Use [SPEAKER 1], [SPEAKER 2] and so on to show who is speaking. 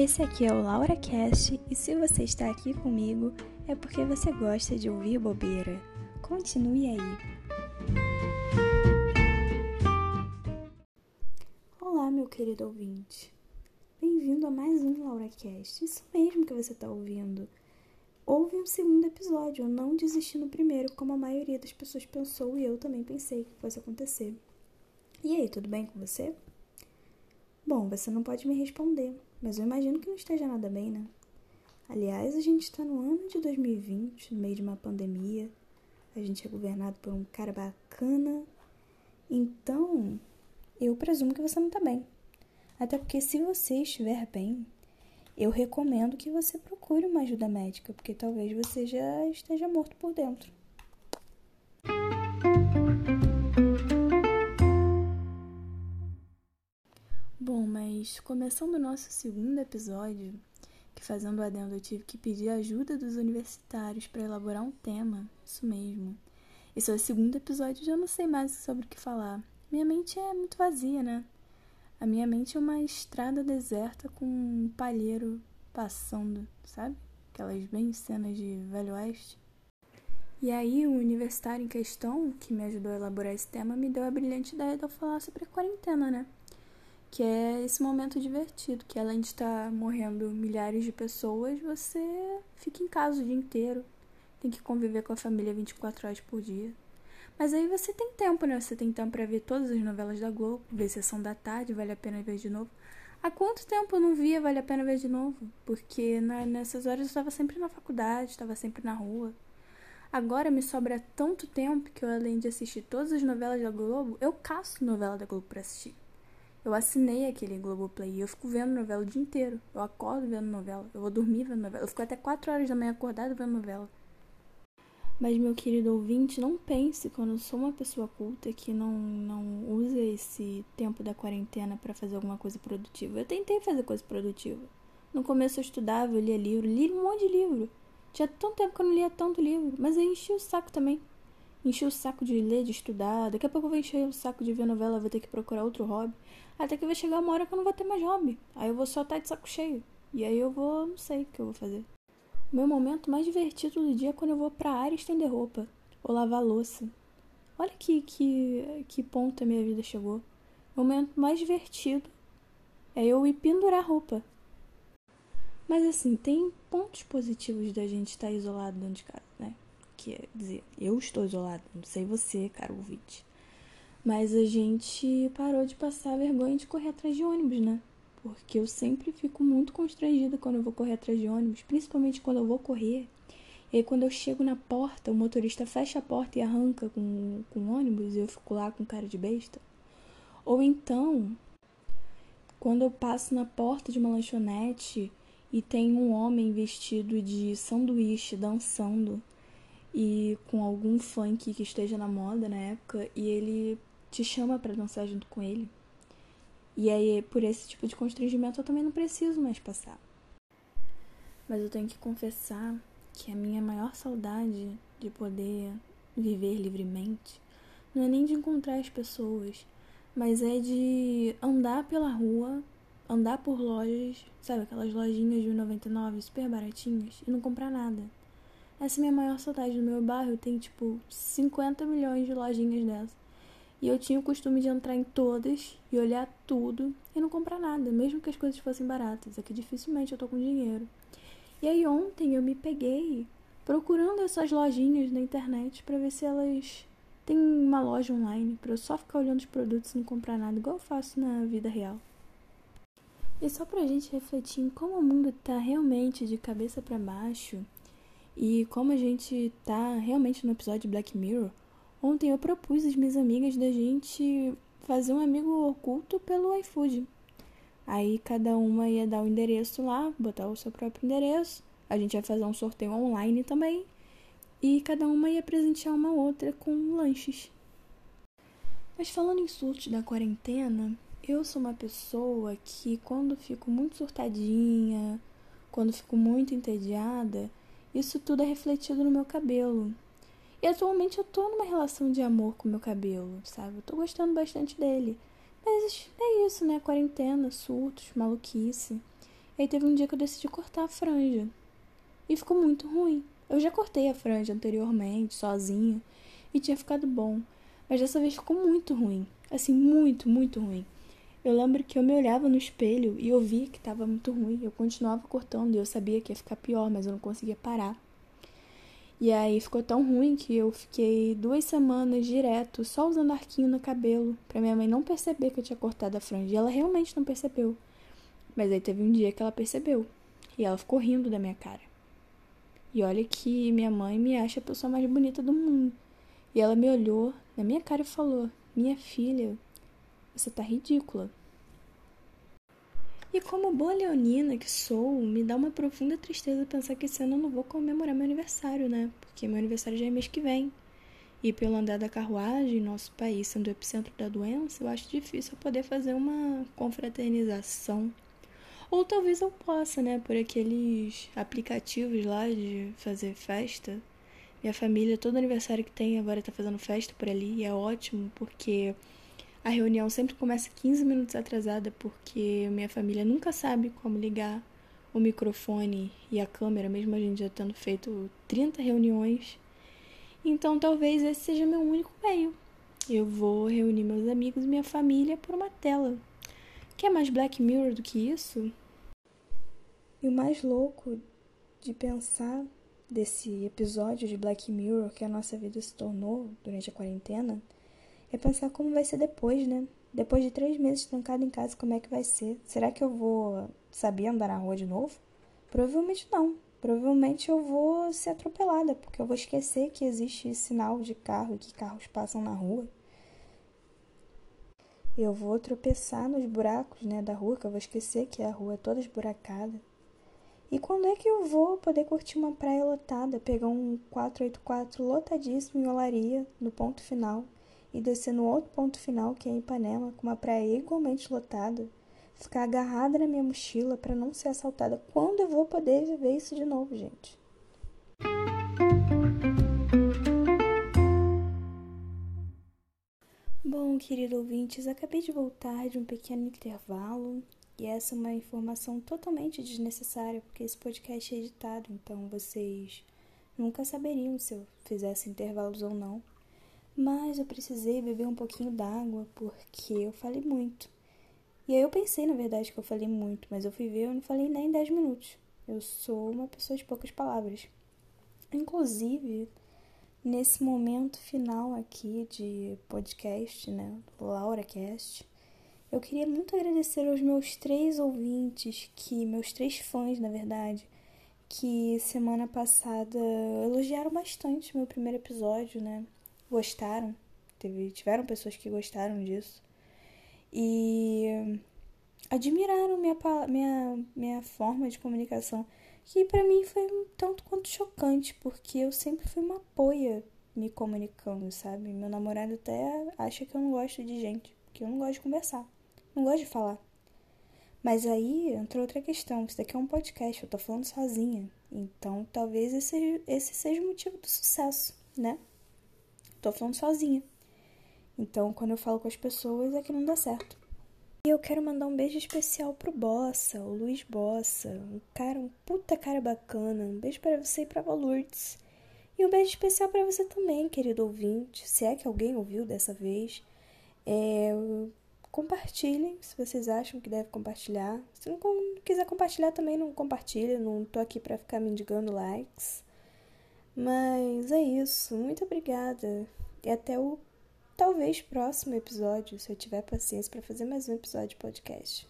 [SPEAKER 1] Esse aqui é o LauraCast e se você está aqui comigo é porque você gosta de ouvir bobeira. Continue aí. Olá, meu querido ouvinte. Bem-vindo a mais um LauraCast. Isso mesmo que você está ouvindo. Houve um segundo episódio, eu não desisti no primeiro, como a maioria das pessoas pensou e eu também pensei que fosse acontecer. E aí, tudo bem com você? Bom, você não pode me responder, mas eu imagino que não esteja nada bem, né? Aliás, a gente está no ano de 2020, no meio de uma pandemia. A gente é governado por um cara bacana. Então, eu presumo que você não está bem. Até porque se você estiver bem, eu recomendo que você procure uma ajuda médica, porque talvez você já esteja morto por dentro. Bom, mas começando o nosso segundo episódio, que fazendo o adendo eu tive que pedir ajuda dos universitários para elaborar um tema, isso mesmo. Esse é o segundo episódio, já não sei mais sobre o que falar. Minha mente é muito vazia, né? A minha mente é uma estrada deserta com um palheiro passando, sabe? Aquelas bem cenas de Velho Oeste. E aí, o universitário em questão, que me ajudou a elaborar esse tema, me deu a brilhante ideia de eu falar sobre a quarentena, né? Que é esse momento divertido, que além de estar morrendo milhares de pessoas, você fica em casa o dia inteiro. Tem que conviver com a família 24 horas por dia. Mas aí você tem tempo, né? Você tem tempo para ver todas as novelas da Globo, ver Sessão da Tarde, vale a pena ver de novo. Há quanto tempo eu não via Vale a Pena Ver de Novo? Porque na, nessas horas eu estava sempre na faculdade, estava sempre na rua. Agora me sobra tanto tempo que eu, além de assistir todas as novelas da Globo, eu caço novela da Globo para assistir. Eu assinei aquele Globoplay e eu fico vendo novela o dia inteiro. Eu acordo vendo novela, eu vou dormir vendo novela. Eu fico até 4 horas da manhã acordado vendo novela. Mas, meu querido ouvinte, não pense quando eu sou uma pessoa culta que não, não usa esse tempo da quarentena para fazer alguma coisa produtiva. Eu tentei fazer coisa produtiva. No começo eu estudava, eu lia livro, li um monte de livro. Tinha tanto tempo que eu não lia tanto livro, mas eu enchi o saco também. Enchi o saco de ler, de estudar. Daqui a pouco eu vou encher o saco de ver novela, vou ter que procurar outro hobby. Até que vai chegar uma hora que eu não vou ter mais hobby. Aí eu vou só estar de saco cheio. E aí eu vou, não sei o que eu vou fazer. O meu momento mais divertido do dia é quando eu vou pra área estender roupa ou lavar louça. Olha que, que, que ponto a minha vida chegou. O momento mais divertido é eu ir pendurar roupa. Mas assim, tem pontos positivos da gente estar isolado dentro de casa, né? Que é dizer, eu estou isolado, não sei você, caro ouvinte. Mas a gente parou de passar vergonha de correr atrás de ônibus, né? porque eu sempre fico muito constrangida quando eu vou correr atrás de ônibus, principalmente quando eu vou correr. E aí, quando eu chego na porta, o motorista fecha a porta e arranca com, com o ônibus e eu fico lá com cara de besta. Ou então, quando eu passo na porta de uma lanchonete e tem um homem vestido de sanduíche dançando e com algum funk que esteja na moda na época e ele te chama para dançar junto com ele. E aí, por esse tipo de constrangimento, eu também não preciso mais passar. Mas eu tenho que confessar que a minha maior saudade de poder viver livremente não é nem de encontrar as pessoas, mas é de andar pela rua, andar por lojas, sabe, aquelas lojinhas de 99 super baratinhas e não comprar nada. Essa é minha maior saudade. No meu bairro tem tipo 50 milhões de lojinhas dessas. E eu tinha o costume de entrar em todas e olhar tudo e não comprar nada, mesmo que as coisas fossem baratas. É que dificilmente eu tô com dinheiro. E aí ontem eu me peguei procurando essas lojinhas na internet para ver se elas têm uma loja online para eu só ficar olhando os produtos e não comprar nada, igual eu faço na vida real. E só pra gente refletir em como o mundo tá realmente de cabeça para baixo e como a gente tá realmente no episódio Black Mirror, Ontem eu propus às minhas amigas da gente fazer um amigo oculto pelo iFood. Aí cada uma ia dar o endereço lá, botar o seu próprio endereço. A gente ia fazer um sorteio online também. E cada uma ia presentear uma outra com lanches. Mas falando em surtos da quarentena, eu sou uma pessoa que quando fico muito surtadinha, quando fico muito entediada, isso tudo é refletido no meu cabelo. E atualmente eu tô numa relação de amor com meu cabelo, sabe? Eu tô gostando bastante dele. Mas é isso, né? Quarentena, surtos, maluquice. Aí teve um dia que eu decidi cortar a franja. E ficou muito ruim. Eu já cortei a franja anteriormente, sozinha, e tinha ficado bom. Mas dessa vez ficou muito ruim. Assim, muito, muito ruim. Eu lembro que eu me olhava no espelho e eu via que estava muito ruim. Eu continuava cortando e eu sabia que ia ficar pior, mas eu não conseguia parar. E aí ficou tão ruim que eu fiquei duas semanas direto só usando arquinho no cabelo, pra minha mãe não perceber que eu tinha cortado a franja. E ela realmente não percebeu. Mas aí teve um dia que ela percebeu. E ela ficou rindo da minha cara. E olha que minha mãe me acha a pessoa mais bonita do mundo. E ela me olhou na minha cara e falou: Minha filha, você tá ridícula. E como boa leonina que sou, me dá uma profunda tristeza pensar que esse ano eu não vou comemorar meu aniversário, né? Porque meu aniversário já é mês que vem. E pelo andar da carruagem, nosso país sendo o epicentro da doença, eu acho difícil eu poder fazer uma confraternização. Ou talvez eu possa, né? Por aqueles aplicativos lá de fazer festa. Minha família, todo aniversário que tem agora tá fazendo festa por ali. E é ótimo, porque a reunião sempre começa 15 minutos atrasada porque minha família nunca sabe como ligar o microfone e a câmera, mesmo a gente já tendo feito 30 reuniões. Então talvez esse seja meu único meio. Eu vou reunir meus amigos e minha família por uma tela. Quer mais Black Mirror do que isso? E o mais louco de pensar desse episódio de Black Mirror que a nossa vida se tornou durante a quarentena é pensar como vai ser depois, né? Depois de três meses trancado em casa, como é que vai ser? Será que eu vou saber andar na rua de novo? Provavelmente não. Provavelmente eu vou ser atropelada, porque eu vou esquecer que existe sinal de carro e que carros passam na rua. Eu vou tropeçar nos buracos né, da rua, que eu vou esquecer que a rua é toda esburacada. E quando é que eu vou poder curtir uma praia lotada, pegar um 484 lotadíssimo em Olaria, no ponto final, e descer no outro ponto final, que é em Ipanema, com uma praia igualmente lotada, ficar agarrada na minha mochila para não ser assaltada. Quando eu vou poder viver isso de novo, gente? Bom, querido ouvintes, acabei de voltar de um pequeno intervalo e essa é uma informação totalmente desnecessária porque esse podcast é editado, então vocês nunca saberiam se eu fizesse intervalos ou não. Mas eu precisei beber um pouquinho d'água porque eu falei muito. E aí eu pensei, na verdade, que eu falei muito, mas eu fui ver, eu não falei nem 10 minutos. Eu sou uma pessoa de poucas palavras. Inclusive, nesse momento final aqui de podcast, né, LauraCast, eu queria muito agradecer aos meus três ouvintes, que meus três fãs, na verdade, que semana passada elogiaram bastante meu primeiro episódio, né? Gostaram, teve, tiveram pessoas que gostaram disso e admiraram minha, minha, minha forma de comunicação, que para mim foi um tanto quanto chocante, porque eu sempre fui uma poia me comunicando, sabe? Meu namorado até acha que eu não gosto de gente, que eu não gosto de conversar, não gosto de falar. Mas aí entrou outra questão, isso daqui é um podcast, eu tô falando sozinha. Então talvez esse, esse seja o motivo do sucesso, né? Tô falando sozinha. Então, quando eu falo com as pessoas, é que não dá certo. E eu quero mandar um beijo especial pro Bossa, o Luiz Bossa, um cara, um puta cara bacana. Um beijo para você e pra Valurdes. E um beijo especial para você também, querido ouvinte, se é que alguém ouviu dessa vez. É, compartilhem se vocês acham que deve compartilhar. Se não quiser compartilhar também, não compartilha. Não tô aqui para ficar mendigando likes. Mas é isso. Muito obrigada. E até o talvez próximo episódio, se eu tiver paciência para fazer mais um episódio de podcast.